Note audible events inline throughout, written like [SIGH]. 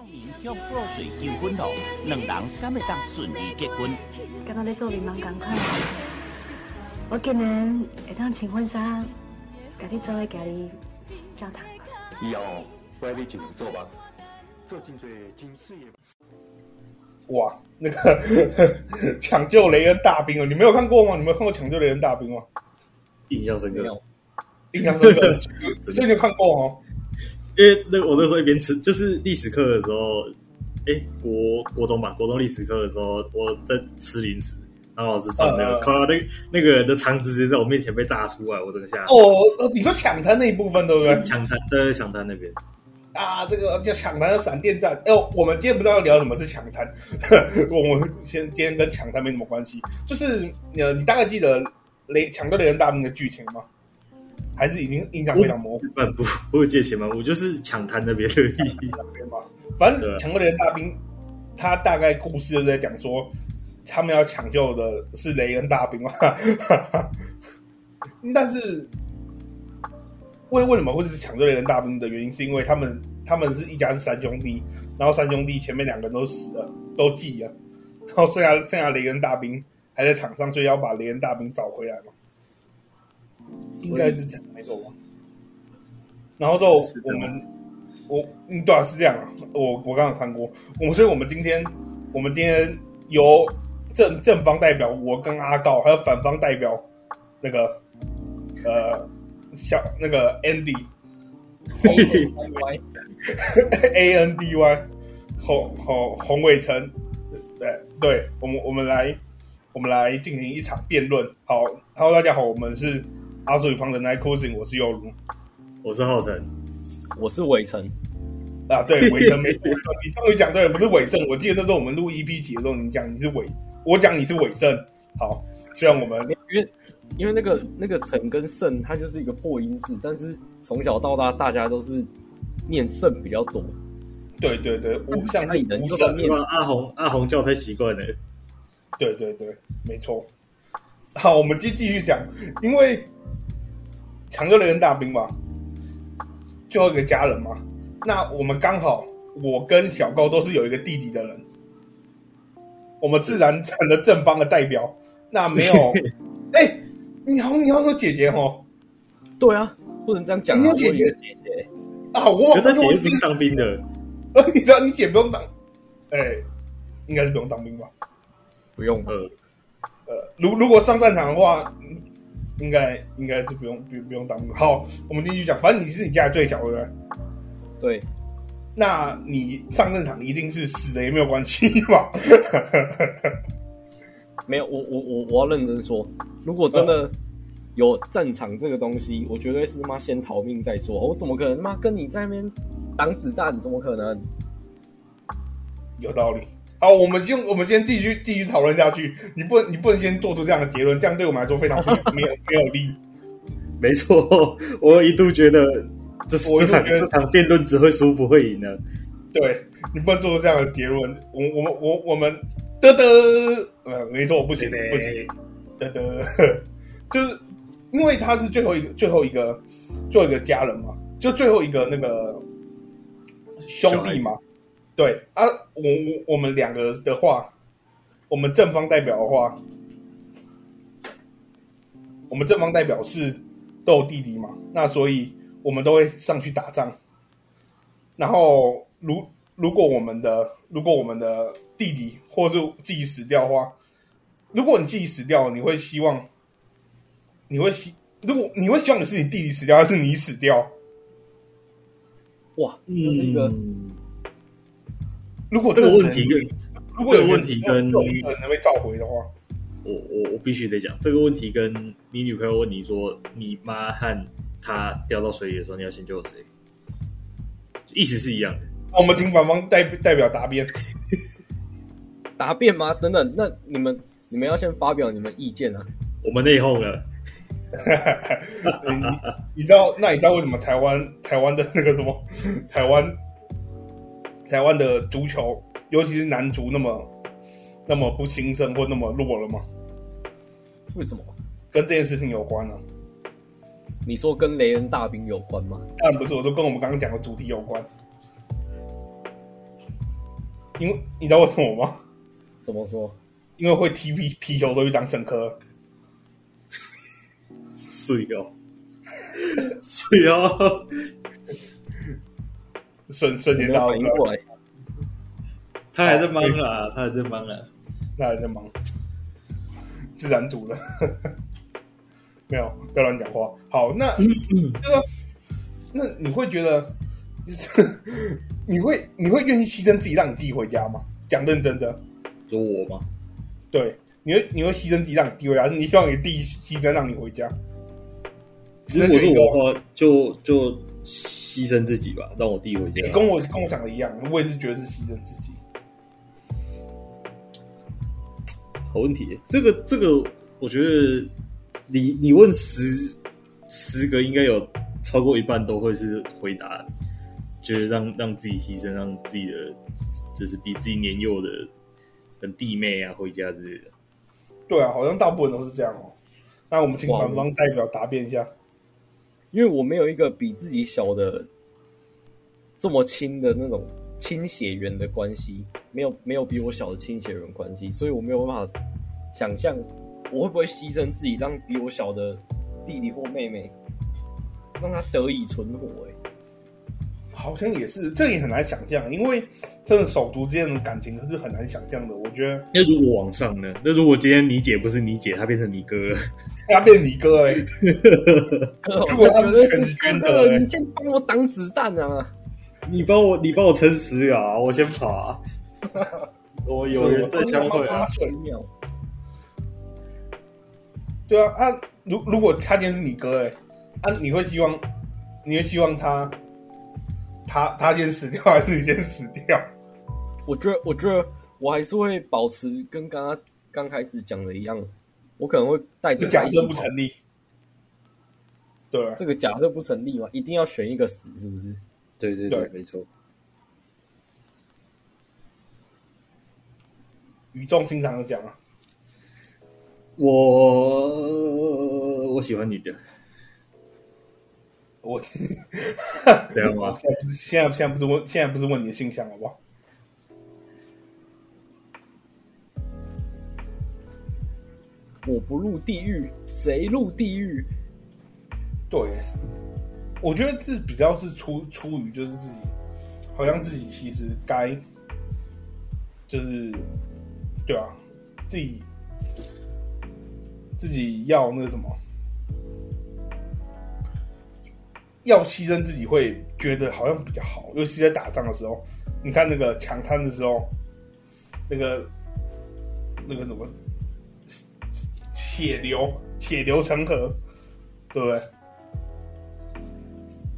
少年向布洛瑞求婚咯，两人敢会当顺利结婚？跟他在做柠檬，赶快！我今年会当穿婚纱，跟你做个家里教堂。以后我要你进做吧，做。哇，那个抢救雷恩大兵哦，你没有看过吗？你没有看过抢救雷恩大兵吗？印象深刻，印象深刻，所以你有看过哦。因为那我那时候一边吃，就是历史课的时候，哎、欸，国国中吧，国中历史课的时候，我在吃零食，然后老师放那个，靠、呃，那那个人的肠子直接在我面前被炸出来，我整个吓。哦，你说抢滩那一部分对不对？抢滩对，抢滩那边啊，这个叫抢滩的闪电战。哎、欸，我们今天不知道要聊什么是抢滩，[LAUGHS] 我们先今天跟抢滩没什么关系，就是呃，你大概记得雷抢救雷恩大兵的剧情吗？还是已经印象非常模糊。半部，我有借钱吗？我就是抢滩那边的意义那边嘛。反正抢过雷恩大兵，他大概故事就在讲说，他们要抢救的是雷恩大兵嘛。[LAUGHS] 但是为为什么会是抢救雷恩大兵的原因，是因为他们他们是一家是三兄弟，然后三兄弟前面两个人都死了，都记了，然后剩下剩下雷恩大兵还在场上，所以要把雷恩大兵找回来嘛。应该是这样，没错吧？然后就我们，我嗯，对啊，是这样啊。我我刚刚看过，我所以我们今天，我们今天由正正方代表我跟阿告，还有反方代表那个呃小那个 Andy，A N D Y，[LAUGHS] 洪洪洪伟成，对对，我们我们来我们来进行一场辩论。好，Hello，大家好，我们是。阿叔与胖的 Night Cruising，我是耀如，我是浩辰，我是伟成啊，对，伟成没错，你终于讲对了，不是伟盛。我记得那时候我们录 EP 集的时候，你讲你是伟，我讲你是伟盛。好，虽然我们因为因为那个那个成跟盛，它就是一个破音字，但是从小到大大家都是念胜比较多。对对对，无像是能胜念阿红阿红叫太习惯了。对对对，没错。好，我们继继续讲，因为。抢救雷恩大兵嘛，最后一个家人嘛。那我们刚好，我跟小高都是有一个弟弟的人，我们自然成了正方的代表。那没有，[LAUGHS] 哎、欸，你好，你好，有姐姐哦。对啊，不能这样讲、啊。你有姐姐，姐姐啊，我他姐姐不是当兵的。[LAUGHS] 你知道你姐不用当？哎、欸，应该是不用当兵吧？不用。呃，呃，如如果上战场的话。应该应该是不用不不用当兵。好，我们继续讲。反正你是你家最小的，对？对。那你上战场一定是死的也没有关系吧？[LAUGHS] 没有，我我我我要认真说，如果真的有战场这个东西，我绝对是妈先逃命再说。我怎么可能妈跟你在那边挡子弹？怎么可能？有道理。好，我们用我们先继续继续讨论下去。你不能你不能先做出这样的结论，这样对我们来说非常 [LAUGHS] 没有没有没有利。没错，我一度觉得这这场这场辩论只会输不会赢的。对，你不能做出这样的结论。我我们我我们得得，呃，没错，不行不行，得得，[LAUGHS] 就是因为他是最后一个最后一个最后一个家人嘛，就最后一个那个兄弟嘛。对啊，我我我们两个的话，我们正方代表的话，我们正方代表是都有弟弟嘛，那所以我们都会上去打仗。然后，如如果我们的如果我们的弟弟或者自己死掉的话，如果你自己死掉，你会希望你会希如果你会希望的是你弟弟死掉，还是你死掉？哇，这是一个。嗯如果这个问题跟如果这个问题跟你能被召回的话，我我我必须得讲这个问题跟你女朋友问你说，你妈和她掉到水里的时候，你要先救谁？意思是一样的。那我们请反方代代表答辩。[LAUGHS] 答辩吗？等等，那你们你们要先发表你们意见啊。我们内讧了。[LAUGHS] 你你知道？那你知道为什么台湾台湾的那个什么台湾？台湾的足球，尤其是男足，那么那么不兴盛或那么弱了吗？为什么？跟这件事情有关呢、啊？你说跟雷恩大兵有关吗？当然不是，我都跟我们刚刚讲的主题有关。因为你知道为什么吗？怎么说？因为会踢皮皮球都去当政客。是哦，是哦，瞬瞬间到反应过来，他还在忙啊，他还在忙啊，他还在忙，自然组的，[LAUGHS] 没有，不要乱讲话。好，那这个，那你会觉得，[LAUGHS] 你会你会愿意牺牲自己让你弟回家吗？讲认真的，有我吗？对，你会你会牺牲自己让你弟回家，还是你希望你弟牺牲让你回家？如果是我的话，就就牺牲自己吧，让我弟回家。你跟我跟我讲的一样，我也是觉得是牺牲自己。好问题，这个这个，我觉得你你问十十个，应该有超过一半都会是回答，就是让让自己牺牲，让自己的就是比自己年幼的跟弟妹啊回家之类的。对啊，好像大部分都是这样哦。那我们请反方代表答辩一下。因为我没有一个比自己小的这么亲的那种亲血缘的关系，没有没有比我小的亲血缘关系，所以我没有办法想象我会不会牺牲自己，让比我小的弟弟或妹妹让他得以存活。哎，好像也是，这也很难想象，因为真的手足之间的感情是很难想象的。我觉得，那如果往上呢？那如果今天你姐不是你姐，她变成你哥了？他变你哥哎、欸！[LAUGHS] 如果他是全军的、欸，你先帮我挡子弹啊！你帮我，你帮我撑十秒啊！我先跑啊！[LAUGHS] 我有人在相会啊！十秒。对啊，啊，如如果他今天是你哥哎、欸，啊，你会希望，你会希望他，他他先死掉，[LAUGHS] 还是你先死掉？我觉得，我觉得我还是会保持跟刚刚刚开始讲的一样。我可能会带着假设不成立，对、啊，这个假设不成立嘛？一定要选一个死，是不是？对对对，没错。语重心长的讲啊，我我喜欢你的，我这样吗？[LAUGHS] 现在不是现在现在不是问现在不是问你的性向好不好？我不入地狱，谁入地狱？对，我觉得这比较是出出于就是自己，好像自己其实该，就是，对啊，自己自己要那个什么，要牺牲自己会觉得好像比较好，尤其在打仗的时候，你看那个抢滩的时候，那个那个什么。血流，血流成河，对不对？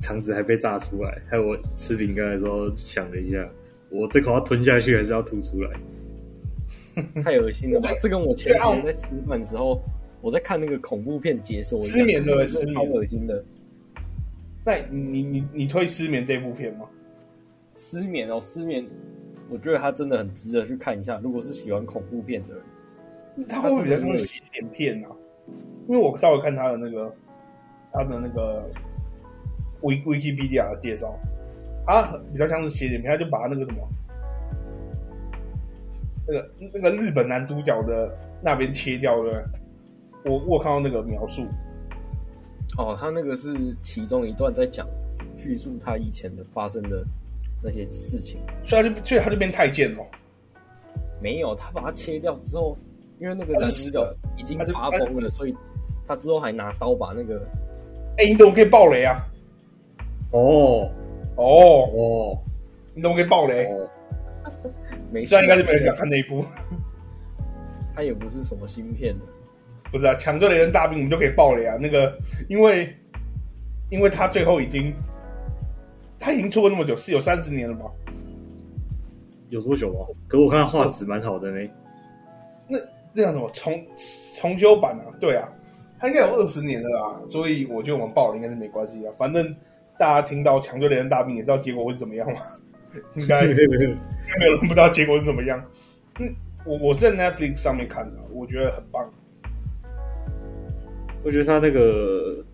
肠子还被炸出来，害我吃饼干的时候想了一下，我这口要吞下去，还是要吐出来？[LAUGHS] 太恶心了吧！这跟我前几天在吃饭的时候，我在看那个恐怖片解说，失眠对不对？失眠，超恶心的。那你你你你推失眠这部片吗？失眠哦，失眠，我觉得它真的很值得去看一下。如果是喜欢恐怖片的人。他会不会比较像是写点片啊？因为我稍微看他的那个他的那个 Wikipedia 的介绍，他比较像是写点片，他就把那个什么那个那个日本男主角的那边切掉了。我我看到那个描述，哦，他那个是其中一段在讲叙述他以前的发生的那些事情，所以他就所以他就变太监了。没有，他把它切掉之后。因为那个男主角已经发疯了，所以他之后还拿刀把那个……哎、欸，你怎么可以爆雷啊？哦哦哦，你怎么可以爆雷？哦、没虽然应该是没人想看那一部，他也不是什么新片的，不是啊？抢救雷恩大兵，我们就可以爆雷啊！那个，因为因为他最后已经他已经出了那么久，是有三十年了吧？有多久吗？可是我看他画质蛮好的呢。那。这样什么重重修版啊？对啊，它应该有二十年了啦，所以我觉得我们爆了应该是没关系啊。反正大家听到抢救雷恩大兵也知道结果会是怎么样嘛，[LAUGHS] 应该应该没有人不知道结果是怎么样。嗯，我我在 Netflix 上面看的，我觉得很棒。我觉得他那个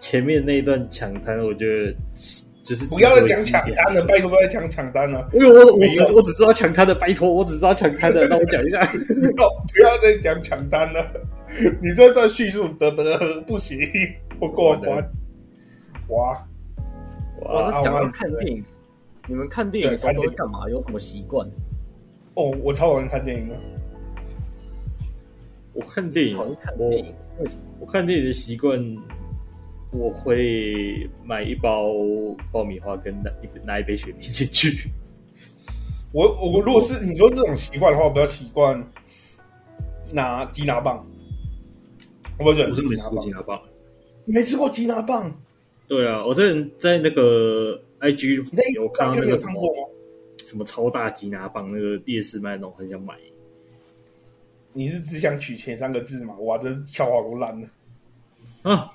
前面那一段抢滩，我觉得就是不要再讲抢单了，拜托不要再讲抢单了。因为我我只我只知道抢他的，拜托我只知道抢他的，那我讲一下。[LAUGHS] 不要不要再讲抢单了，你这段叙述得得不行，不过关。哇哇！讲到看电影，你们看电影的时候都会干嘛？有什么习惯？哦，我超讨厌看电影的。我看电影，我看电影。为什么？我看电影的习惯，我会买一包爆米花，跟拿一拿一杯雪碧进去。[LAUGHS] 我我如果是你说这种习惯的话，我比较习惯拿吉拿棒。我不是我是没吃过吉拿棒，你没吃过吉拿棒？对啊，我在在那个 IG 有看到那个什么什么超大吉拿棒，那个夜市卖那种，很想买。你是只想取前三个字吗？哇，这笑话都烂了啊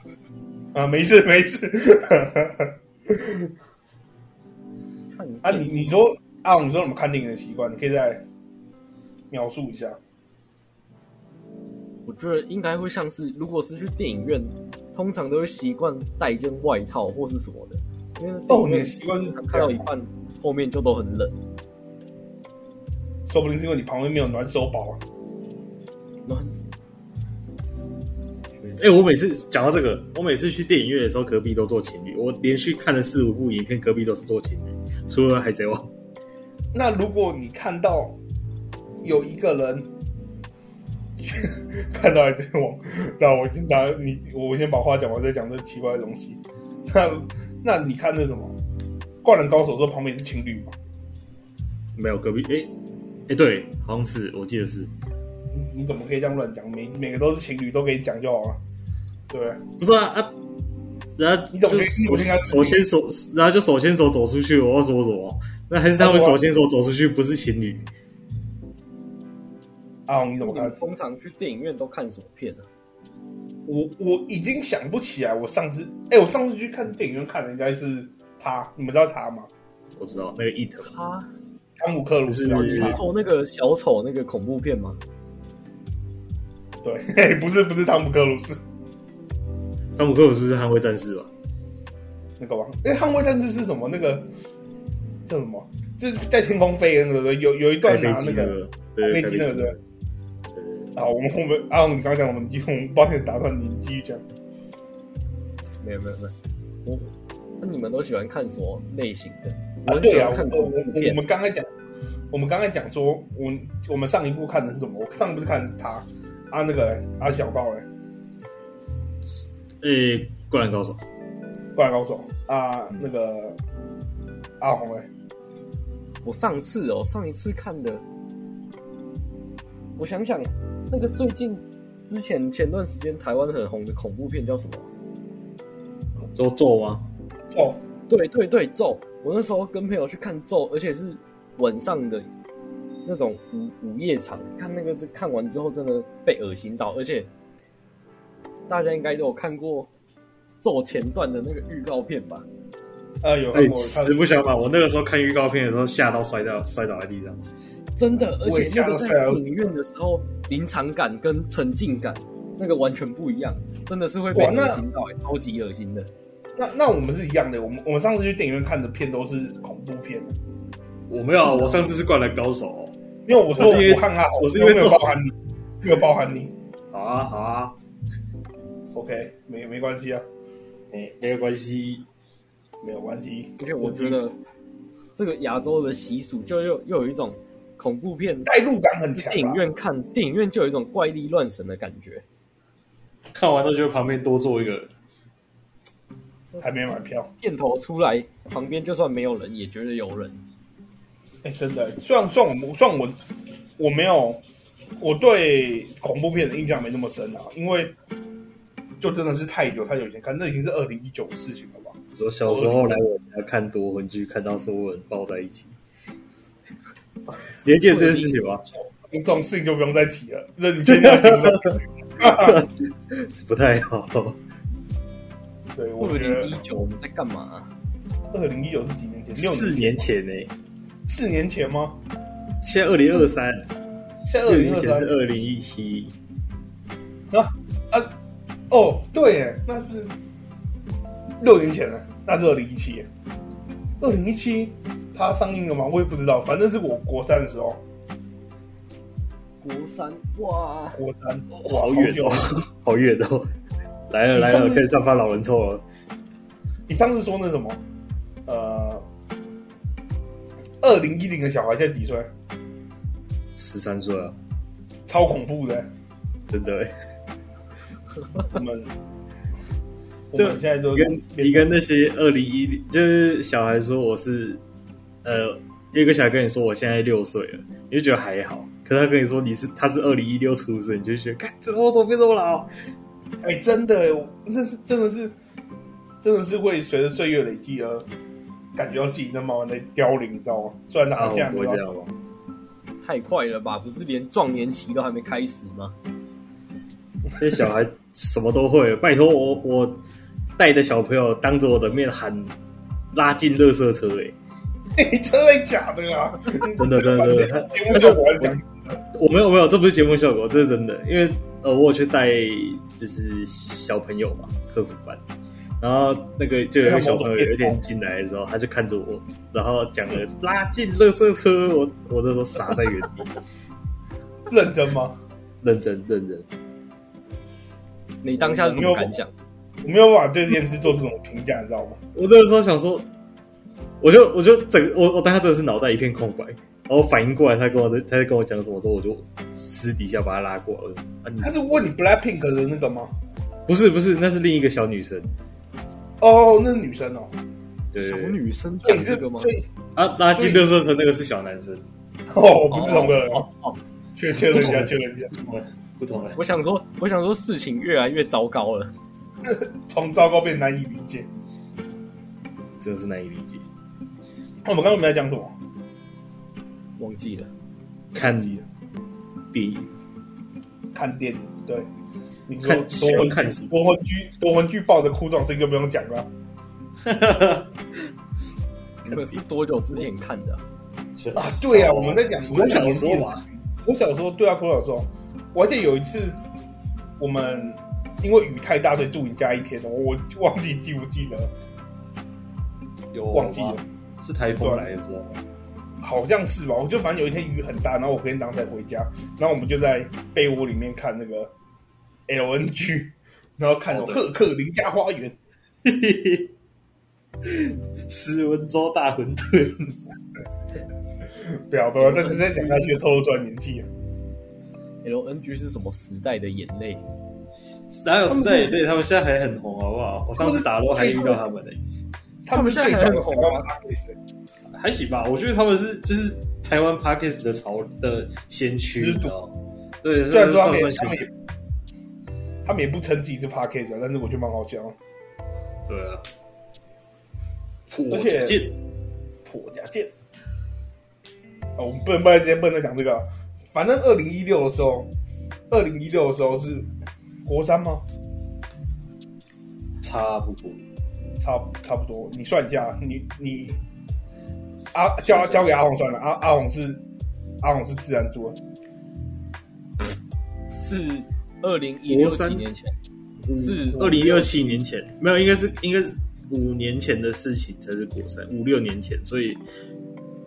啊！没事没事。[LAUGHS] 啊，你你说啊，你说怎么看电影的习惯？你可以再描述一下。我觉得应该会像是，如果是去电影院，通常都会习惯带一件外套或是什么的，因为哦，你的习惯是看到一半后面就都很冷，说不定是因为你旁边没有暖手宝啊。暖。哎，我每次讲到这个，我每次去电影院的时候，隔壁都做情侣。我连续看了四五部影片，隔壁都是做情侣，除了《海贼王》。那如果你看到有一个人 [LAUGHS] 看到《海贼王》，那我先打你，我先把话讲完，再讲这奇怪的东西。那那你看那什么《灌篮高手》这旁边是情侣吗？没有，隔壁哎哎，对，好像是，我记得是。你怎么可以这样乱讲？每每个都是情侣，都可以讲就好了，对不对？不是啊啊！然后你怎么可以手手牵手，然后就手牵手走出去？我要说什么？那还是他们手牵手走出去，不是情侣？啊，你怎么看？通常去电影院都看什么片呢？我我已经想不起来，我上次哎，我上次去看电影院看的应该是他，你们知道他吗？我知道那个 It，他汤姆克鲁斯，你是说那个小丑那个恐怖片吗？对，不是不是汤姆克鲁斯，汤姆克鲁斯是捍卫战士吧？那个吧？哎，捍卫战士是什么？那个叫什么？就是在天空飞的那个，有有一段拿那个飞机那个对。好，我们后面啊，你刚刚讲我们继续，我们抱歉打断你，你继续讲。没有没有没有，我那你们都喜欢看什么类型的？啊，对啊，我我我们刚才讲，我们刚才讲说，我我们上一部看的是什么？我上一部是看的是他。啊，那个嘞，啊，小高嘞，诶、欸，灌篮高手，灌篮高手啊，那个阿红嘞，我上次哦，上一次看的，我想想，那个最近之前前段时间台湾很红的恐怖片叫什么？咒咒吗？咒，对对对，咒。我那时候跟朋友去看咒，而且是晚上的。那种午午夜场，看那个，看完之后真的被恶心到，而且大家应该都有看过做前段的那个预告片吧？呃，有。哎，实不相瞒，我那个时候看预告片的时候，吓到摔倒，摔倒在地上。真的，而且那个在电影院的时候，临场感跟沉浸感那个完全不一样，真的是会被恶心到，超级恶心的。那那我们是一样的，我们我们上次去电影院看的片都是恐怖片。我没有，我上次是灌篮高手。因为我说我看啊，我是因为没有包含你，没有包含你。好啊，好啊，OK，没没关系啊，没没有关系，没有关系。而且我觉得这个亚洲的习俗，就又又有一种恐怖片代入感很强。电影院看电影院就有一种怪力乱神的感觉。看完都觉得旁边多坐一个人，还没买票，片头出来旁边就算没有人，也觉得有人。哎、欸，真的，虽然虽然我虽然我我没有我对恐怖片的印象没那么深啊，因为就真的是太久太久以前看，那已经是二零一九的事情了吧？说小时候来我家看夺魂剧，看到所有人抱在一起，[LAUGHS] 你还记得这件事情吗？这种事情就不用再提了，这你确定要提 [LAUGHS] 不太好。对，我二零一九我们在干嘛、啊？二零一九是几年前？四年前呢、欸？四年前吗？现在二零二三，现在二零二三是二零一七啊啊哦，对耶，那是六年前了，那是二零一七。二零一七它上映了吗？我也不知道，反正是我国三的时候。国三哇，国三好远哦，[LAUGHS] 好远哦！来了来了，可以上发老人臭了。你上次说那什么？呃，二零一零的小孩现在几岁？十三岁啊，超恐怖的，真的。我们 [LAUGHS] 就现在都跟你跟那些二零一零，就是小孩说我是呃，有一个小孩跟你说我现在六岁了，你就觉得还好。可是他跟你说你是他是二零一六出生，你就觉得，看这我怎么变这么老？哎、欸，真的，真是真的是真的是会随着岁月累积而感觉到自己在慢慢的凋零，你知道吗？虽然他现在不会这？太快了吧？不是连壮年期都还没开始吗？这小孩什么都会，拜托我我带的小朋友当着我的面喊拉进垃圾车、欸，[LAUGHS] 哎，真的假的啊？真的真的真的，他他就我讲。我没有没有，这不是节目效果，这是真的。因为呃，我有去带就是小朋友嘛，客服班，然后那个就有一个小朋友有一天进来的时候，他就看着我，然后讲了拉进垃圾车，我我那时候傻在原地。[LAUGHS] 认真吗？认真认真。你当下是什么感想？我没有办法对这件事做出什么评价，你知道吗？我那时候想说，我就我就整我我当下真的是脑袋一片空白。然后反应过来，他跟我在，他在跟我讲什么之后，我就私底下把他拉过来。啊、他是问你 Blackpink 的那个吗？不是，不是，那是另一个小女生。哦，那是女生哦。对，小女生讲这个吗？啊，垃圾垃圾车那个是小男生。哦，不是同个人哦。哦，确确认一下，确认一下，不同了，不同了。我想说，我想说，事情越来越糟糕了，[LAUGHS] 从糟糕变难以理解，真的是难以理解。那我们刚刚没在讲什么？忘记了，看电影，看电影，对，你说多文看多文剧，多文剧抱着哭状声就不用讲了。[LAUGHS] 你们是多久之前看的？啊？啊，对啊，我们在讲我小时候嘛，我小时候对啊，我小时候，我还记得有一次，我们因为雨太大，所以住你家一天，我忘记记不记得，有忘记了，是台风来的时候。好像是吧，我就反正有一天雨很大，然后我隔天早上才回家，然后我们就在被窝里面看那个 LNG，然后看《赫克林家花园》，[LAUGHS] 斯文州大馄饨，不要不要，再再讲下去透露出来年纪啊！LNG 是什么时代的眼泪？哪有时代眼泪？他们现在还很红，好不好？我上次打罗还遇到他们呢，他们现在还很红啊。还行吧，我觉得他们是就是台湾 Parkes 的潮的先驱，对，虽然说他们他们也，他们也不称自己是 Podcast，但是我觉得蛮好笑。对啊，破家剑，破家剑。哦，我们不能不能直接不能讲这个，反正二零一六的时候，二零一六的时候是国三吗？差不多，差差不多，你算一下，你你。阿交交给阿红算了，阿阿红是阿红是自然组，是二零一六几年前，是二零六七年前，没有，应该是应该是五年前的事情才是国三，五六年前，所以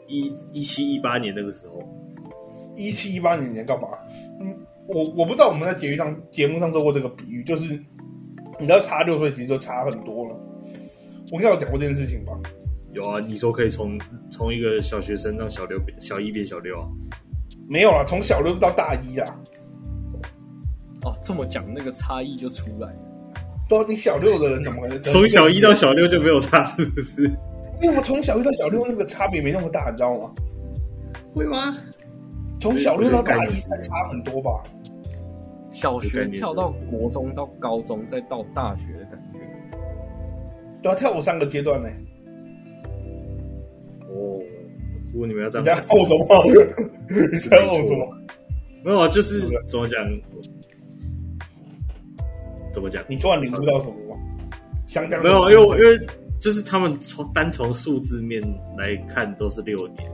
一一七一八年那个时候，一七一八年你在干嘛？嗯，我我不知道我们在节目上节目上做过这个比喻，就是你知道差六岁其实就差很多了，我跟你有讲过这件事情吧？有啊，你说可以从从一个小学生到小六小一变小六啊？没有啊，从小六到大一啊。哦，这么讲那个差异就出来了。对啊，你小六的人怎么可能从小一到小六就没有差，是不是？因为我从小一到小六那个差别没那么大，你知道吗？会吗？从小六到大一才差很多吧？小学跳到国中到高中再到大学的感觉。对啊，跳过三个阶段呢。哦，如果你们要这样，[LAUGHS] 你在后什么？你在后什么？没有啊，就是怎么讲？怎么讲？你突然领悟到什么吗？想讲没有，因为因为就是他们从单从数字面来看都是六年，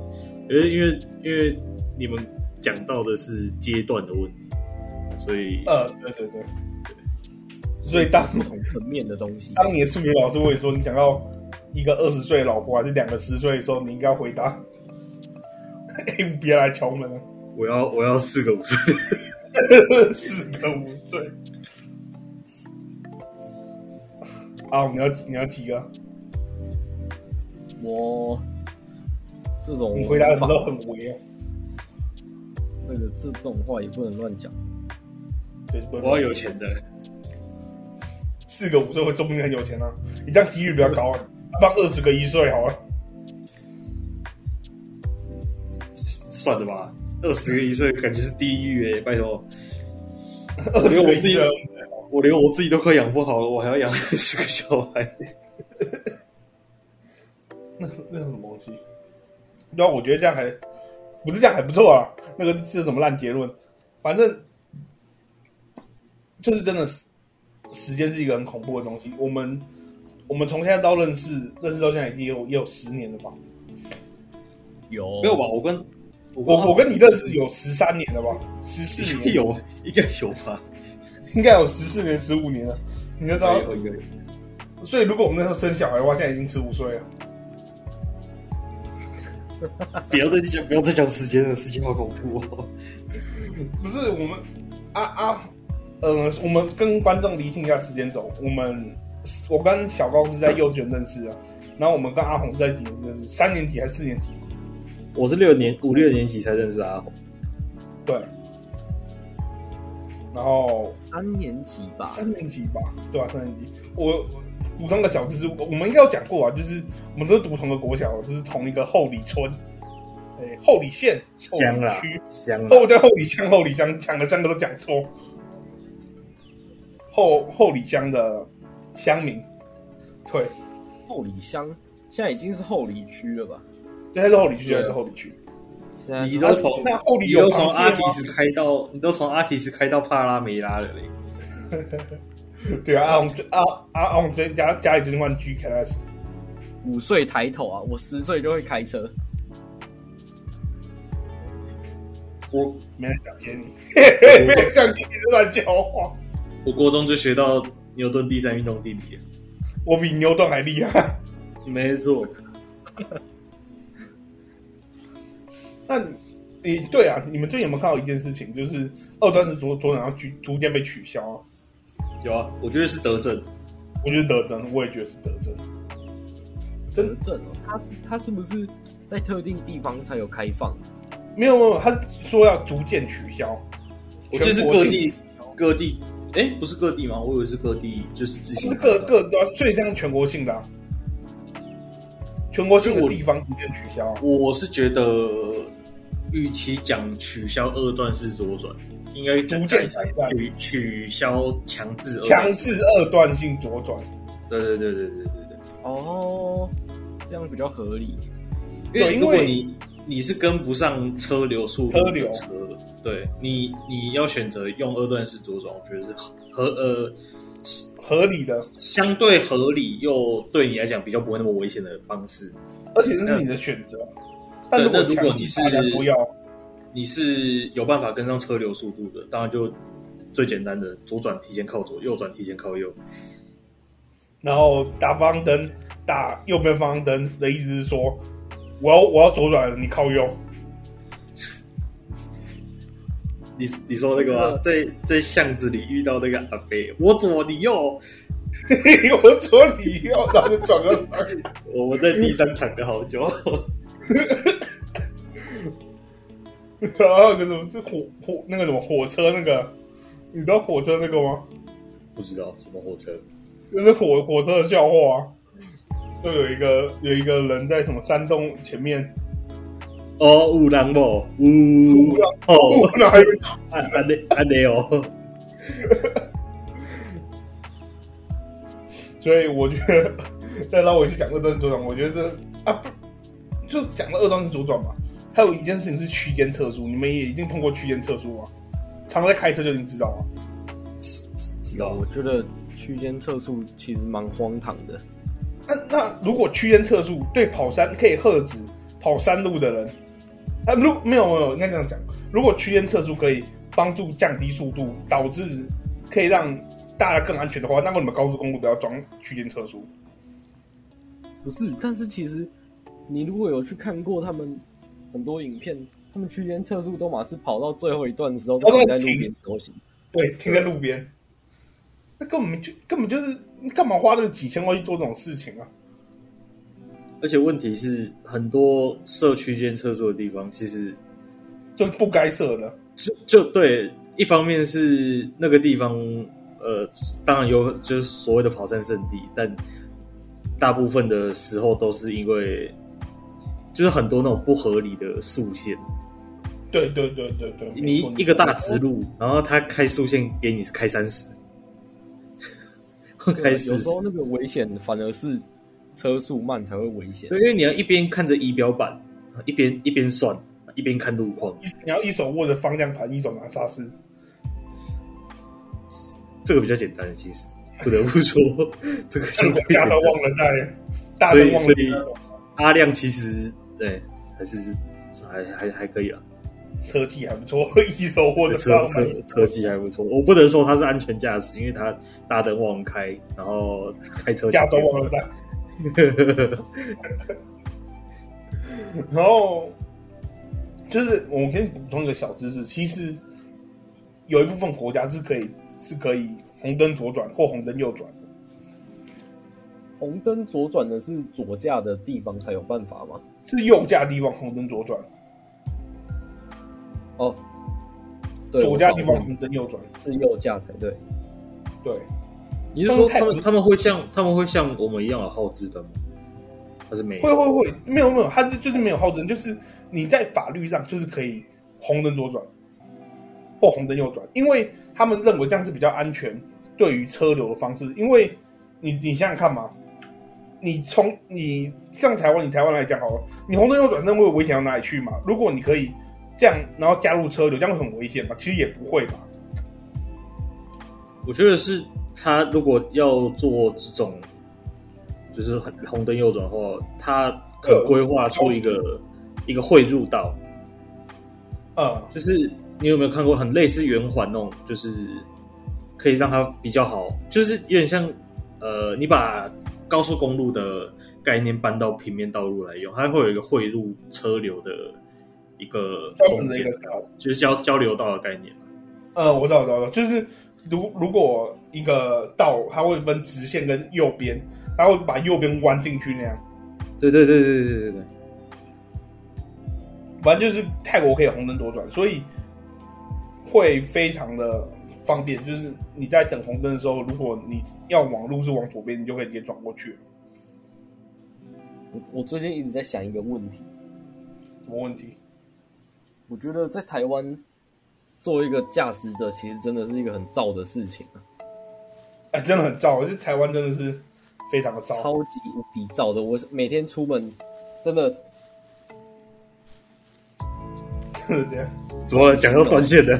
因为因为因为你们讲到的是阶段的问题，所以呃，对对对对，所以当不同层面的东西，当你的数学老师会说你想要。一个二十岁的老婆，还是两个十岁的时候，你应该回答 [LAUGHS] FBI 来敲门。我要我要四个五岁，[LAUGHS] 四个五岁。啊，你要你要几个？我这种你回答的都很违啊。这个这这种话也不能乱讲。我要有钱的。四个五岁会中不定很有钱啊，你这样几率比较高啊。帮二十个一岁好了。算了吧，二十个一岁感觉是地狱诶，拜托。[LAUGHS] 二十个一岁，我连我自己都快养不好了，我还要养二十个小孩。[LAUGHS] 那那是什么东西？对啊，我觉得这样还不是这样还不错啊。那个是什么烂结论？反正就是真的是时间是一个很恐怖的东西。我们我们从现在到认识认识到现在已经有也有十年了吧？有没有吧？我跟我我，我跟你认识有十三年了吧？十四年有应该有吧？应该有十四年十五年了。你就知道。所以如果我们那时候生小孩的话，现在已经十五岁了。[LAUGHS] 不要再讲，不要再讲时间了，时间好恐怖哦。不是我们啊啊，呃，我们跟观众厘清一下时间轴。我们我跟小高是在幼稚园认识的，然后我们跟阿红是在几年认识？三年级还是四年级？我是六年五六年级才认识阿红。对。然后三年级吧，三年级吧，对吧、啊？三年级。我补充个小知识，我们应该有讲过啊，就是我们都是读同个国小，就是同一个后里村，哎，后里县乡啦，乡后在后里乡，后里乡讲的三个都讲错。后后里乡的乡民，对，后里乡现在已经是后里区了吧？现在是后里区还是后里区？你都从那后里你都从阿提斯开到，你都从阿提斯开到帕拉梅拉了嘞。[LAUGHS] 对啊，阿红阿阿阿红家家里就是玩 G class。五岁抬头啊，我十岁就会开车。我没人想接你，[LAUGHS] 没人想听你乱讲话。我国中就学到牛顿第三运动定理，我比牛顿还厉害。没错。[LAUGHS] 那你对啊，你们最近有没有看到一件事情，就是二段式左左转要逐逐渐被取消啊？有啊，我觉得是德政，我觉得德政，我也觉得是德政。德政哦，他是他是不是在特定地方才有开放？没有没有，他说要逐渐取消。我觉得是各地各地，哎，不是各地吗？我以为是各地，就是自己。是各各都，所以这样全国性的、啊，全国性的地方逐渐取消、啊我。我是觉得，与其讲取消二段式左转，应该逐渐才取取消强制强制二段性左转。对对对对对对对。哦，这样比较合理。因为如果你你是跟不上车流速度的车，车流，对你你要选择用二段式左转，我觉得是合呃合理的，相对合理又对你来讲比较不会那么危险的方式，而且这是你的选择。但如果如果你是不要，你是有办法跟上车流速度的，当然就最简单的左转提前靠左，右转提前靠右。然后打方向灯，打右边方向灯的意思是说，我要我要左转，你靠右。[LAUGHS] 你你说那个吗？在在巷子里遇到那个阿飞，我左你右，[LAUGHS] 我左你右，然后就转个。我们在地上躺了好久。[LAUGHS] 然后那个什么，就火火那个什么火车那个，你知道火车那个吗？不知道什么火车。就是火火车的笑话、啊，就有一个有一个人在什么山洞前面，哦，五郎不，五哦，那还有安安内安内哦，[LAUGHS] 所以我觉得 [LAUGHS] 再让我去讲二段式左转，我觉得啊不，就讲了二段式左转嘛，还有一件事情是区间测速，你们也一定碰过区间测速啊，常在开车就已经知道啊，知道，我觉得。区间测速其实蛮荒唐的。那那如果区间测速对跑山可以喝止跑山路的人，啊，如没有没有应该这样讲，如果区间测速可以帮助降低速度，导致可以让大家更安全的话，那为什么高速公路都要装区间测速？不是，但是其实你如果有去看过他们很多影片，他们区间测速都马是跑到最后一段的时候停在路边休息，对，停在路边。那根本就根本就是你干嘛花这个几千块去做这种事情啊？而且问题是，很多设区间测速的地方其实就不该设的。就就对，一方面是那个地方，呃，当然有就是所谓的跑山圣地，但大部分的时候都是因为就是很多那种不合理的速线。对对对对对，你一个大直路，然后他开速线给你是开三十。[LAUGHS] 开始，有时候那个危险反而是车速慢才会危险。对，因为你要一边看着仪表板，一边一边算，一边看路况。你要一手握着方向盘，一手拿刹车。这个比较简单，其实不得不说，[LAUGHS] 这个相对简单。大都忘了带，所以所以阿亮其实对还是还还还可以啊。车技还不错，一手握的车车车技还不错。我不能说他是安全驾驶，因为他大灯忘开，然后开车驾照忘了带。[LAUGHS] 然后就是我给你补充一个小知识，其实有一部分国家是可以是可以红灯左转或红灯右转的。红灯左转的是左驾的地方才有办法吗？是右驾地方红灯左转。哦，对左驾地方红灯右转是右驾才对。对，你是说他们他们会像他们会像我们一样有后置灯吗？还是没有？会会会，没有没有，他是就是没有号志灯，就是你在法律上就是可以红灯左转或红灯右转，因为他们认为这样是比较安全，对于车流的方式。因为你你想想看嘛，你从你像台湾，你台湾来讲好了，你红灯右转那会危险到哪里去嘛？如果你可以。这样，然后加入车流，这样会很危险吗？其实也不会吧。我觉得是他如果要做这种，就是红灯右转的话，他可规划出一个一个汇入道。呃，就是你有没有看过很类似圆环那种，就是可以让它比较好，就是有点像呃，你把高速公路的概念搬到平面道路来用，它会有一个汇入车流的。一个空间，就是交交流道的概念。呃，我知道，我知道，就是如如果一个道，它会分直线跟右边，它会把右边弯进去那样。对对对对对对对。反正就是泰国可以红灯左转，所以会非常的方便。就是你在等红灯的时候，如果你要往路是往左边，你就可以直接转过去。我我最近一直在想一个问题，什么问题？我觉得在台湾作为一个驾驶者，其实真的是一个很燥的事情啊！哎，真的很燥，这台湾真的是非常的燥，超级无敌燥的。我每天出门真的，这样。怎么讲到断线的？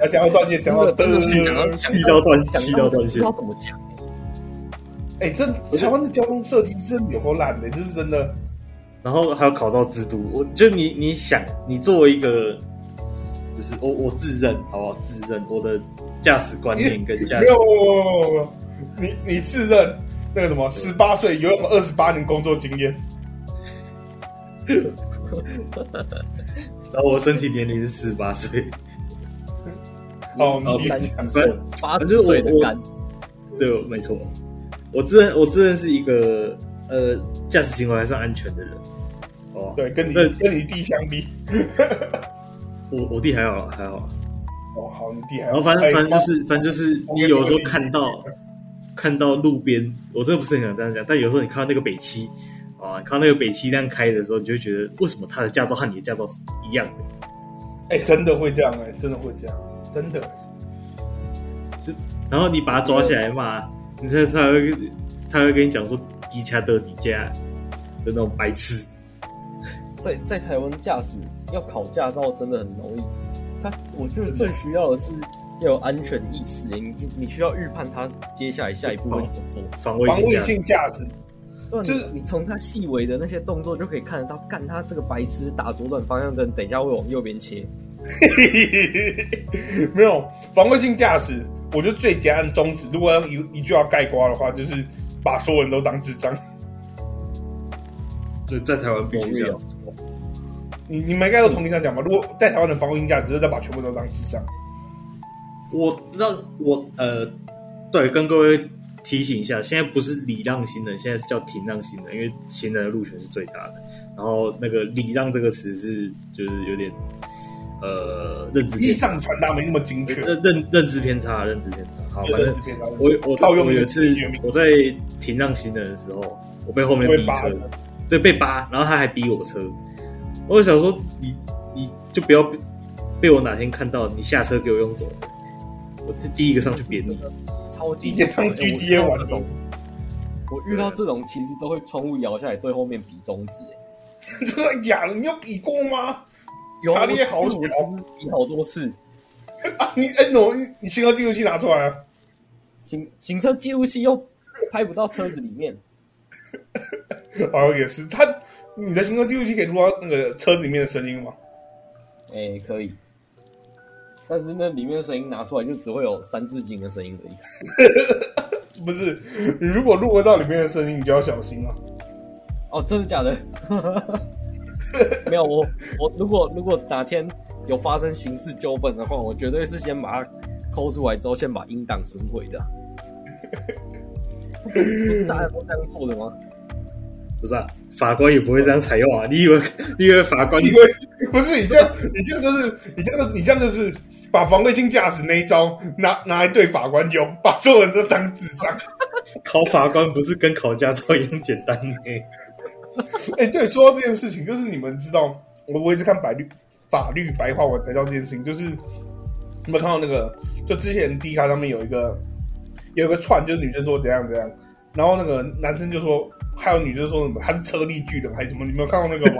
要讲到断线，讲到断线，讲到气到断，气到断线，不知道怎么讲。哎，这台湾的交通设计真的有够烂的，这是真的。然后还有考照制度，我就你你想，你作为一个，就是我我自认好不好？自认我的驾驶观念跟驾驶，没有，你你自认那个什么，十八岁拥有二十八年工作经验，[LAUGHS] [LAUGHS] 然后我身体年龄是四十八岁，[LAUGHS] 哦，你三反正八十岁的干，对，没错，我自认我自认是一个呃驾驶行为还算安全的人。哦，对，跟你跟你弟相比，[LAUGHS] 我我弟还好还好。哦，好，你弟还好。然后反正反正就是反正就是，你有时候看到看到路边，我真的不是很想这样讲，但有时候你看到那个北七啊，看那个北七这样开的时候，你就会觉得为什么他的驾照和你的驾照是一样的？哎，真的会这样哎，真的会这样，真的。就然后你把他抓起来骂，你猜他会他会跟你讲说机车的底价的那种白痴。[LAUGHS] 在在台湾驾驶要考驾照真的很容易，他我觉得最需要的是要有安全意识，你你需要预判他接下来下一步会怎么做，防卫性驾驶。对，就是你从他细微的那些动作就可以看得到，干他这个白痴打左转方向灯，等一下会往右边切。[LAUGHS] 没有防卫性驾驶，我觉得最简单宗旨，如果要一一句话概括的话，就是把所有人都当智障。对，在台湾必须这样。你你们应该都同意这样讲吧？如果在台湾的防卫价值，再把全部都当智障。我知道，我呃，对，跟各位提醒一下，现在不是礼让行人，现在是叫停让行人，因为行人的路权是最大的。然后那个礼让这个词是就是有点呃认知，意义上传达没那么精确，认认认知偏差，认知偏差。好，反正我我套用我有一次我在停让行人的时候，我被后面逼车，对，被扒，然后他还逼我车。我就想说，你你就不要被我哪天看到你下车给我用走。我是第一个上去扁你，超级接上狙击玩的。我遇到这种其实都会窗户摇下来对后面比中指，哎，[LAUGHS] 真的假的？你有比过吗？有，查理好小，比好多次。[LAUGHS] 啊，你哎，喏，你你行车记录器拿出来啊！行行车记录器又拍不到车子里面。[LAUGHS] 哦，也是，他你的行车记录器可以录到那个车子里面的声音吗？哎、欸，可以。但是那里面的声音拿出来就只会有三字经的声音而已。[LAUGHS] 不是，你如果录得到里面的声音，你就要小心了。哦，真的假的？[LAUGHS] 没有，我我如果如果哪天有发生刑事纠纷的话，我绝对是先把它抠出来之后，先把音档损毁的。[LAUGHS] 不是大家都这样做的吗？不是啊，法官也不会这样采用啊！你以为你以为法官？以为不是你这样，你这样就是你这样，你这样就是把防卫性驾驶那一招拿拿来对法官用，把所有人都当智障。[LAUGHS] 考法官不是跟考驾照一样简单吗？[LAUGHS] 哎、欸，对，说到这件事情，就是你们知道，我我一直看白律法律白话文才知道这件事情，就是你们看到那个，就之前 D 卡上面有一个有一个串，就是女生说怎样怎样，然后那个男生就说，还有女生说什么他是车力巨人还是什么，你没有看到那个吗？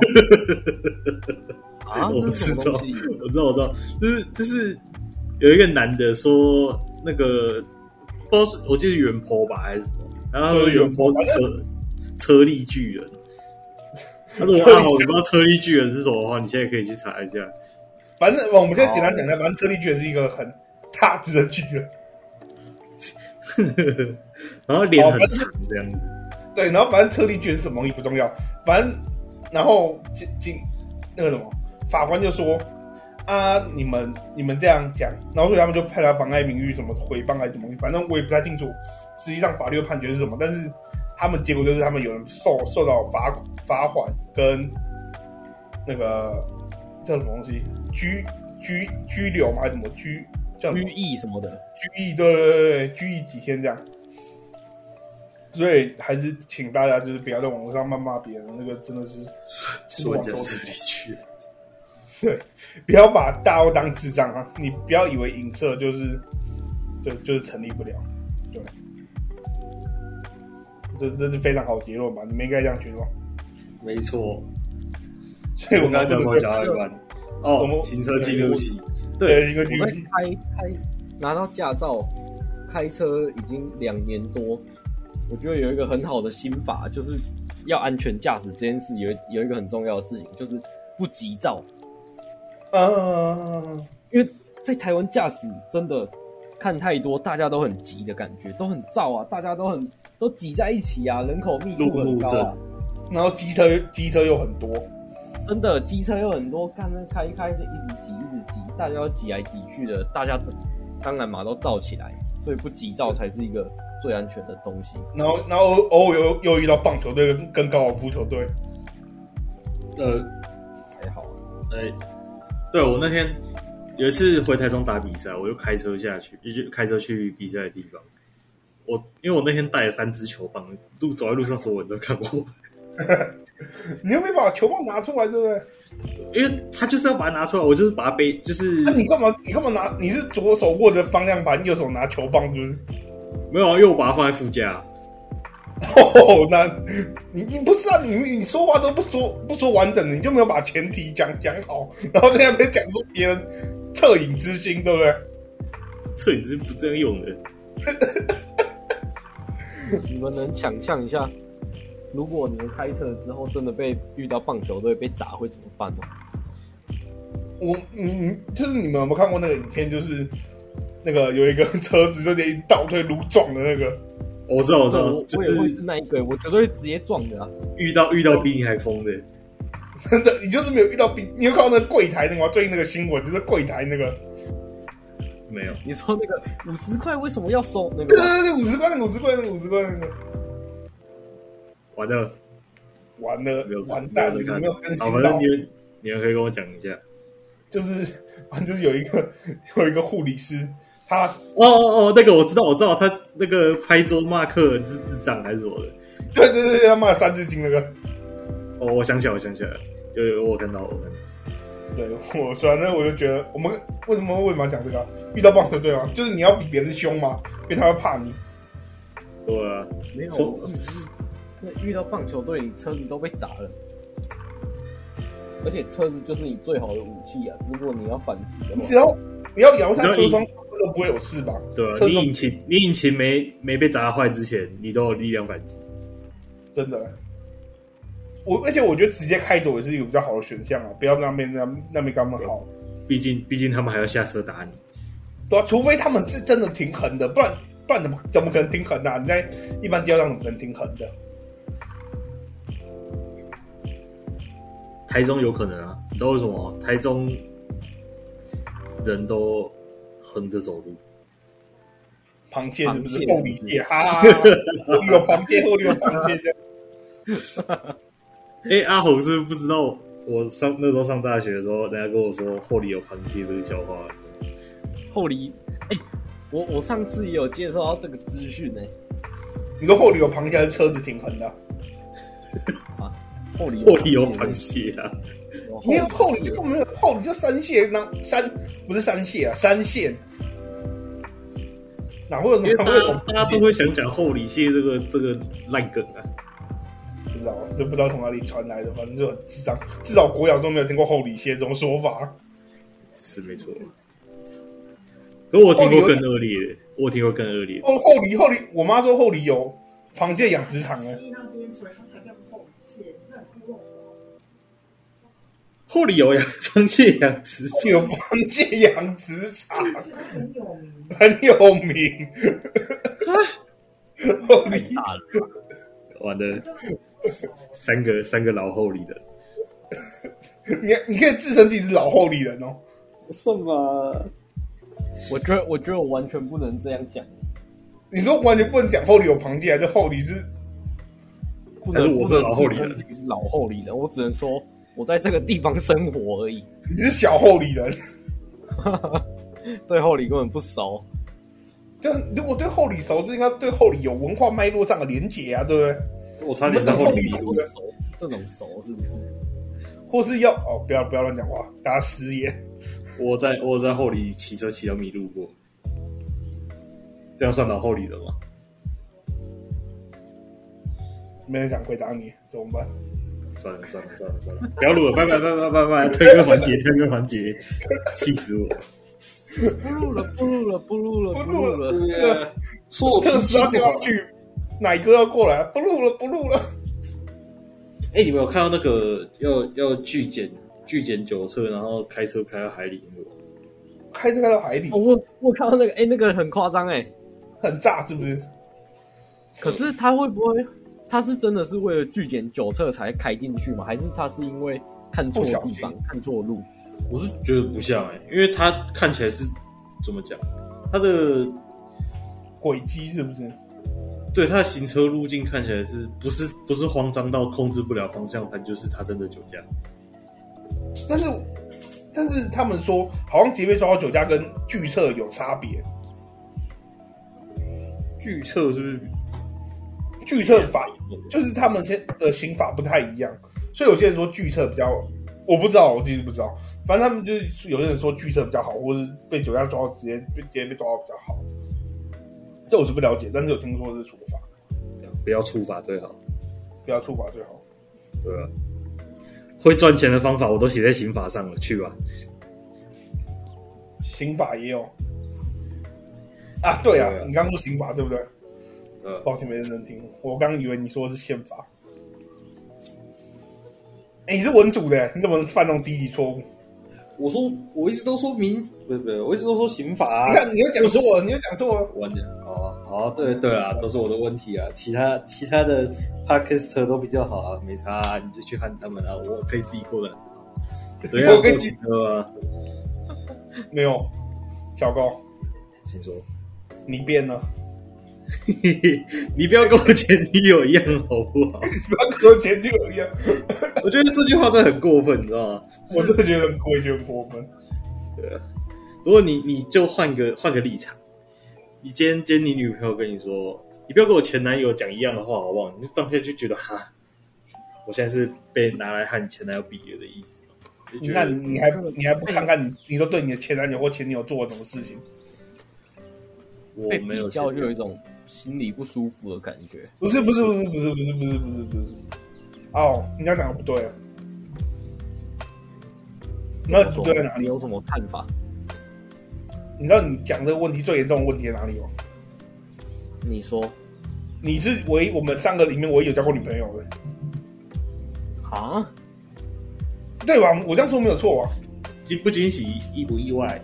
啊，我知道，我知道，我知道，就是就是有一个男的说那个不知道是我记得原 po 吧还是什么，然后他说原 po 是车车力巨人。他说：“阿豪，你不知道车力巨人是什么的话，你现在可以去查一下。反正我们现在简单讲一下，反正车力巨人是一个很大只的巨人，[LAUGHS] 然后脸很长这样子。对，然后反正车力巨人是什么也不重要，反正然后警警那个什么法官就说啊，你们你们这样讲，然后所以他们就判他妨碍名誉什么诽谤还是什么，反正我也不太清楚，实际上法律的判决是什么，但是。”他们结果就是他们有人受受到罚罚款跟那个叫什么东西拘拘拘留吗？还是什么拘叫拘役什么的？拘役对对对对，拘役几天这样。所以还是请大家就是不要在网络上谩骂别人，那个真的是说人家车力巨人。对，不要把大欧当智障啊！你不要以为影射就是就就是成立不了，对。这这是非常好的结论吧？你们应该这样觉得吗？没错。所以我刚刚讲说讲到一半，哦，行车记录器，对，一个记录器。开开拿到驾照，开车已经两年多，我觉得有一个很好的心法，就是要安全驾驶这件事有有一个很重要的事情，就是不急躁。呃，因为在台湾驾驶真的看太多，大家都很急的感觉，都很躁啊，大家都很。都挤在一起啊，人口密度很高啊，然后机车机车又很多，真的机车又很多，看那开一开就一直挤一直挤，大家要挤来挤去的，大家当然嘛都躁起来，所以不急躁才是一个最安全的东西。然后然后偶尔又又遇到棒球队跟高尔夫球队，呃，还好，哎，对我那天有一次回台中打比赛，我就开车下去，就开车去比赛的地方。我因为我那天带了三支球棒，路走在路上，所有人都看我。[LAUGHS] 你又没把球棒拿出来，对不对？因为他就是要把它拿出来，我就是把它背，就是。那、啊、你干嘛？你干嘛拿？你是左手握着方向盘，右手拿球棒，是不是？没有啊，因为我把它放在副驾。哦，那你你不是啊？你你说话都不说不说完整的，你就没有把前提讲讲好，然后在那边讲出别人恻隐之心，对不对？恻隐之心不这样用的。[LAUGHS] 你们能想象一下，如果你们开车之后真的被遇到棒球队被砸会怎么办吗？我你就是你们有没有看过那个影片？就是那个有一个车子就直接倒退如撞的那个，我知道，我知道，我我也会是那一个，我绝对会直接撞的啊！遇到遇到比你还疯的，真的，你就是没有遇到比你有看到那个柜台那个吗？最近那个新闻就是柜台那个，没有。你说那个五十块为什么要收？那个对对对，五十块那五十块那个五十块那个，完了，完了，完蛋了，没有更新好，反到正？你们你们可以跟我讲一下。就是，反正就是有一个 [LAUGHS] 有一个护理师，他哦哦哦，那个我知道，我知道，他那个拍桌骂客人是智障还是什么的？对 [LAUGHS] 对对，他骂三字经那个。哦，我想起来，我想起来了，有有我看到，我看到。对我，反正我就觉得，我们为什么为什么要讲这个？遇到棒球队吗？就是你要比别人凶嘛，因为他会怕你。对啊，没有说，那遇到棒球队，你车子都被砸了，而且车子就是你最好的武器啊！如果你要反击的话，你只要不要摇下车窗，都不会有事吧？对啊，你引擎你引擎没没被砸坏之前，你都有力量反击。真的。我而且我觉得直接开走也是一个比较好的选项啊，不要那边那那边刚刚好。毕竟毕竟他们还要下车打你。对啊，除非他们是真的挺狠的，不然不然怎么怎么可能挺狠的、啊？你在一般街道上怎么可能挺狠的？台中有可能啊，你知道为什么？台中人都横着走路，螃蟹是不是？螃蟹厚礼蟹，哈有螃蟹，后里有螃蟹。哎、欸，阿红是不是不知道？我上那时候上大学的时候，人家跟我说后里有螃蟹这个笑话。后里，哎、欸，我我上次也有介绍到这个资讯呢。你说后里有螃蟹，还是车子挺狠的、啊？[LAUGHS] 啊，后里后里有螃蟹啊？没有后里就没有后里就山蟹，那山不是山蟹啊，山线。哪会有？哪会有大家大家都会想讲后里蟹这个这个烂梗啊？不知道，就不知道从哪里传来的，反正就很智障。至少国小时候没有听过后里蟹这种说法。是没错。可我听过更恶劣的，我听过更恶劣的。哦，后里后里，我妈说后里有螃蟹养殖场哎。后里有养螃蟹养殖，有螃蟹养殖场，很有名，很有名。后里大了，完了，三个三个老后里人。你你可以自称自己是老后里人哦，什么。我觉得我觉得我完全不能这样讲。你说完全不能讲后里有螃蟹，还是后里是？不能，是我是老后里人？是老后里人，我只能说。我在这个地方生活而已。[LAUGHS] 你是小后里人，[LAUGHS] 对后里根本不熟。就如果对后里熟，就应该对后里有文化脉络上的连结啊，对不对？我差点在后里不熟，这种熟是不是？或是要哦，不要不要乱讲话，大家失言。我在我在后里骑车骑到迷路过，这样算老后里了吗？没人想回答你，怎么办？算了算了算了算了，不要录了，拜拜拜拜拜拜，推个环节推个环节，气死我！不录了不录了不录了不录了，这个说特斯拉掉下去，奶哥要过来，不录了不录了。哎、欸，你们有看到那个要要拒检拒检酒测，然后开车开到海里那个？开车开到海里？哦、我我看到那个，哎、欸，那个很夸张，哎，很炸，是不是？可是他会不会？他是真的是为了拒检酒测才开进去吗？还是他是因为看错地方、看错路？我是觉得不像哎、欸，因为他看起来是怎么讲？他的轨迹是不是？对，他的行车路径看起来是不是不是慌张到控制不了方向盘？就是他真的酒驾。但是但是他们说，好像即便抓到酒驾跟拒测有差别。拒测是不是？拒测法就是他们先的刑法不太一样，所以有些人说拒测比较，我不知道，我其实不知道。反正他们就是有些人说拒测比较好，或是被酒驾抓到直接被直接被抓到比较好。这我是不了解，但是有听说是处罚，不要处罚最好，不要处罚最好。对啊，会赚钱的方法我都写在刑法上了，去吧。刑法也有啊，对啊，你刚刚说刑法对不对？呃，抱歉，没认真听。我刚以为你说的是宪法。哎、欸，你是文主的，你怎么能犯这种低级错误？我说，我一直都说民，不是不是，我一直都说刑法、啊。你看，你又讲错了，你又讲错了。我讲，好啊，好哦，对对啊，都是我的问题啊。其他其他的 Podcaster 都比较好啊，没差啊，你就去看他们啊。我可以自己过的。[LAUGHS] 怎样？我跟你说啊，没有，小高，请说，你变了。[LAUGHS] 你不要跟我前女友一样好不好？[LAUGHS] 你不要跟我前女友一样。[LAUGHS] 我觉得这句话真的很过分，你知道吗？我真的觉得很过，觉得很过分。对啊，如果你你就换个换个立场。你今天今天你女朋友跟你说，你不要跟我前男友讲一样的话，好不好？你就当下就觉得哈，我现在是被拿来和你前男友比了的意思。那你还你还不看看你，你说对你的前男友或前女友做了什么事情？我没有叫，就有一种心里不舒服的感觉。不是不是不是不是不是不是不是不是。哦，你要讲的不对啊。那不对在哪里？你有什么看法？你知道你讲这个问题最严重的问题在哪里吗？你说，你是唯一我们三个里面唯一有交过女朋友的。啊？对吧？我这样说没有错吧？惊不惊喜，意不意外？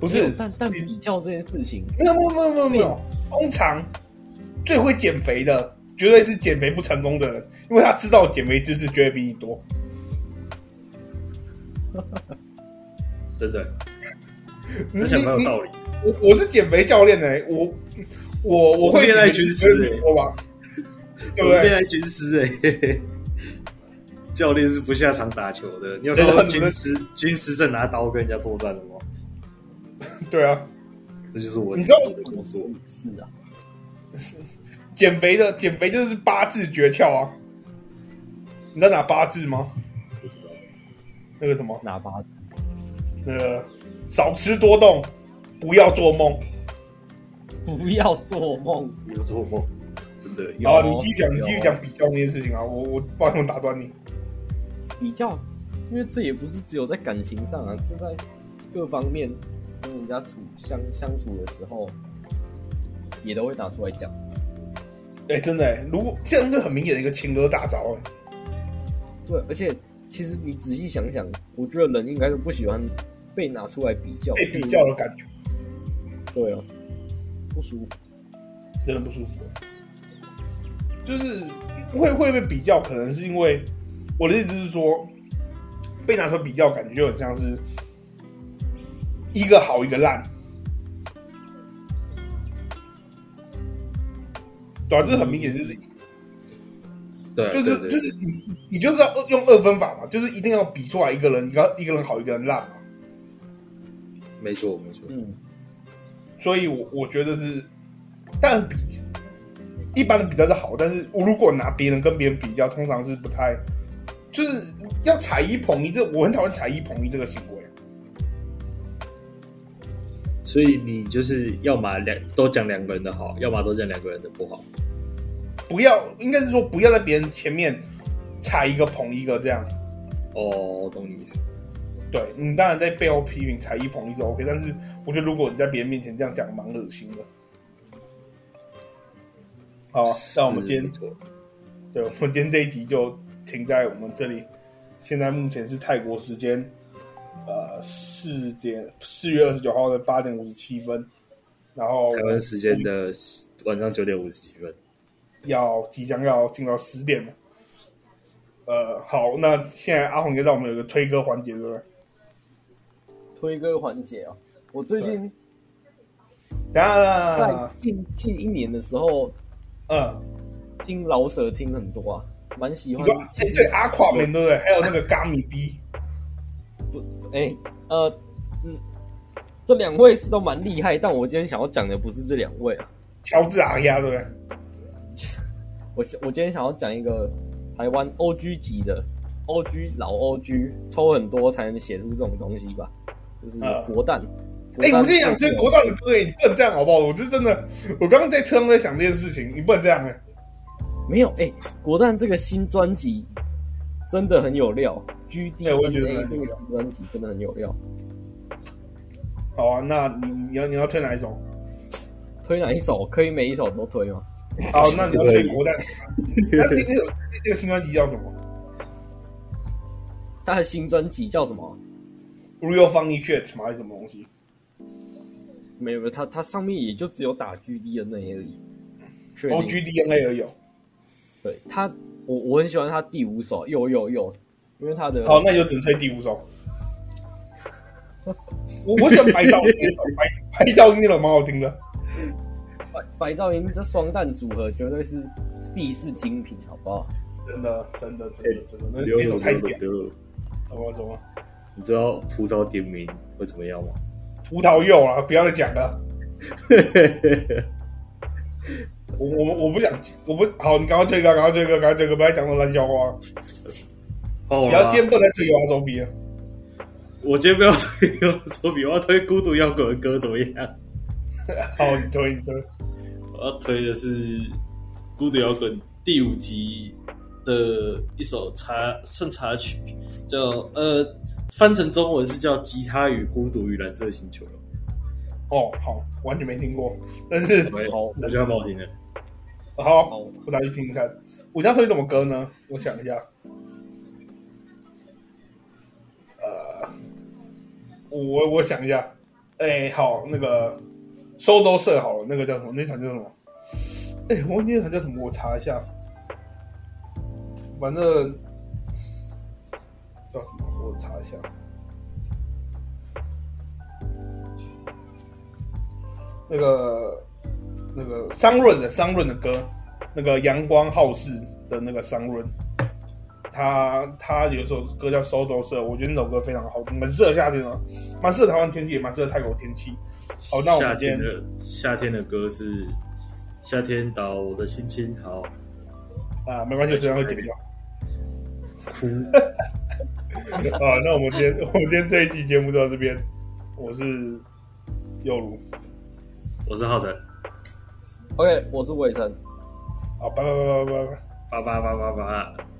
不是，但但比较这件事情，没有没有没有没有没有。通常最会减肥的，绝对是减肥不成功的人，因为他知道减肥知识绝对比你多。[LAUGHS] 真的。你想没有道理。我我是减肥教练呢、欸，我我我会 [LAUGHS] 恋爱军师哎，说吧，对不对？恋爱军师哎，教练是不下场打球的。你有看到军师军师在拿刀跟人家作战的吗？[LAUGHS] 对啊，这就是我。你知道我怎么做？是啊，减肥的减肥就是八字诀窍啊！你知道哪八字吗？不知道。那个什么？哪八字？那个。少吃多动，不要做梦。不要做梦，不要做梦，真的。好，你继续讲，你继续讲比较那件事情啊！我我不好意思打断你。比较，因为这也不是只有在感情上啊，这在各方面跟人家处相相处的时候，也都会拿出来讲。哎、欸，真的，如果这样是很明显的一个情歌大招。对，而且其实你仔细想想，我觉得人应该是不喜欢。被拿出来比较，被比较的感觉，对啊，不舒服，真的不舒服。就是会会被比较，可能是因为我的意思是说，被拿出来比较，感觉就很像是一个好一个烂，对啊，这很明显就是，对，就是就是你你就是要用二分法嘛，就是一定要比出来一个人，你要一个人好，一个人烂嘛。没错，没错。嗯，所以我，我我觉得是，但比一般的比较是好，但是我如果拿别人跟别人比较，通常是不太，就是要踩一捧一，这我很讨厌踩一捧一这个行为。所以你就是要么两都讲两个人的好，要么都讲两个人的不好。不要，应该是说不要在别人前面踩一个捧一个这样。哦，懂你意思。对，你当然在背后批评、踩一捧一是 OK，但是我觉得如果你在别人面前这样讲，蛮恶心的。好，那我们今天，对，我们今天这一集就停在我们这里。现在目前是泰国时间，呃，四点四月二十九号的八点五十七分，然后台湾时间的晚上九点五十七分，要即将要进到十点了。呃，好，那现在阿红就让我们有个推歌环节，对不对？推歌环节啊！我最近在近近一年的时候，嗯，听老舍听很多啊，蛮喜欢。你说哎，对，Aquaman 对不对？还有那个 Gummy B，不，哎、欸，呃，嗯，这两位是都蛮厉害，但我今天想要讲的不是这两位啊。乔治阿亚对不对？[LAUGHS] 我我今天想要讲一个台湾 OG 级的 OG 老 OG，抽很多才能写出这种东西吧。就是国诞，哎、呃，我跟你讲，这国诞的歌，你不能这样好不好？我是真的，我刚刚在车上在想这件事情，你不能这样哎。没有，哎，国蛋这个新专辑真的很有料，G D A 这个新专辑真的很有料。好啊，那你你要你要推哪一首？推哪一首？可以每一首都推吗？好，那你要推国诞。[LAUGHS] 那那首那个新专辑叫什么？他的新专辑叫什么？Real Funny Shit 吗？还是什么东西？没有没有，它它上面也就只有打 GDNA 而已。哦，GDNA 而已。对它，我我很喜欢他第五首，有有有，因为他的好，那就只能推第五首。[LAUGHS] 我我喜欢白噪音，白白噪音那种蛮好听的。白白噪音这双蛋组合绝对是必是精品，好不好？真的真的真的真的，那那种太屌了。怎么怎么？你知道葡萄点名会怎么样吗？葡萄柚啊，不要再讲了。[LAUGHS] 我我我不想，我不好。你赶快这个，赶快这个，赶快这个，不要讲那么烂笑话。哦，你要今天不能推游手比啊！我今天不要推游手比，我要推孤独摇滚的歌，怎么样？[LAUGHS] 好，你推你推。我要推的是孤独摇滚第五集的一首插顺插曲，叫呃，翻成中文是叫《吉他与孤独与蓝色星球》。哦，好，完全没听过，但是好，我觉得蛮好听的。好，我再去听听看。我要推什么歌呢？我想一下。呃，我我想一下。哎、欸，好，那个收都设好了，那个叫什么？那场叫什么？哎、欸，我忘记那场叫什么，我查一下。反正叫什么？我查一下。那个那个桑润的桑润的歌，那个阳光好事的那个桑润，他他有一首歌叫《收都社》，我觉得那首歌非常好听，蛮适合夏天的，蛮适合台湾天气，也蛮适合泰国天气。好，那我们今天夏天的夏天的歌是夏天到我的心情好啊，没关系，我这样会剪掉。哭 [LAUGHS] 啊，那我们今天我们今天这一期节目就到这边，我是佑如。我是浩辰，OK，我是伟成，好，拜拜拜拜拜。拜拜拜拜拜拜拜。